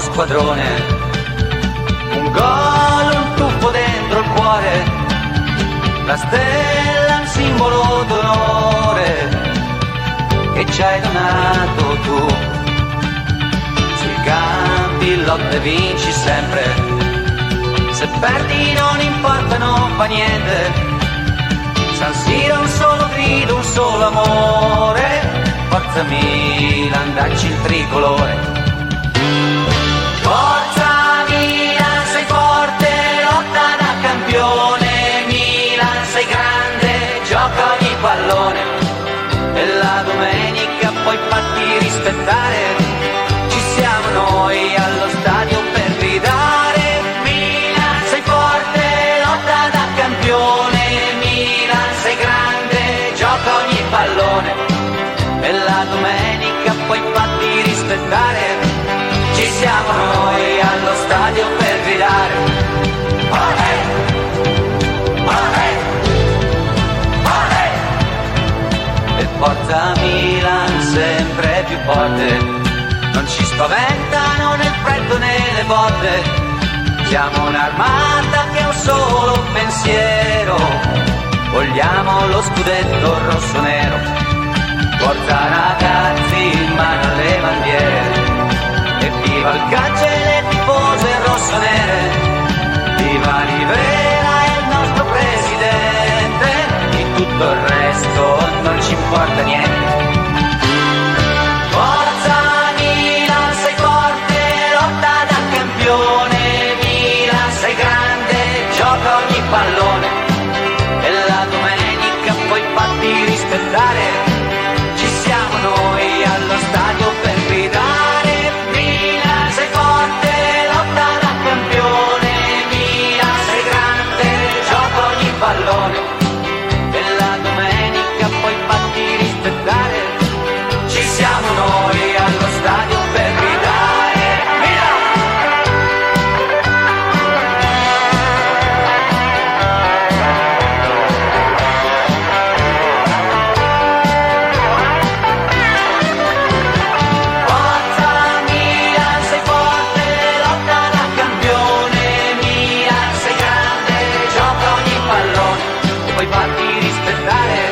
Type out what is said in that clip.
squadrone. Un gol, un tuffo dentro il cuore, la stella, un simbolo d'onore che ci hai donato tu. Sui campi lotte vinci sempre, se perdi non importa, non fa niente. San Siro un solo grido, un solo amore, forza Milan, dacci il tricolore. Pallone e la domenica poi fatti rispettare, ci siamo noi allo stadio per gridare, Milan sei forte, lotta da campione, Milan sei grande, gioca ogni pallone. E la domenica poi fatti rispettare, ci siamo noi Forza Milan sempre più forte, non ci spaventano né il freddo né le botte, siamo un'armata che ha un solo pensiero, vogliamo lo scudetto rosso-nero. Forza ragazzi, in mano alle bandiere, e viva il calcio e le tifose rosso-nere, importa niente. Forza Milan, sei forte, lotta da campione, Milan sei grande, gioca ogni pallone, e la domenica poi fatti rispettare, ci siamo noi allo stadio per gridare, Milan sei forte, lotta da campione, Milan sei grande, gioca ogni pallone, rispettare, ci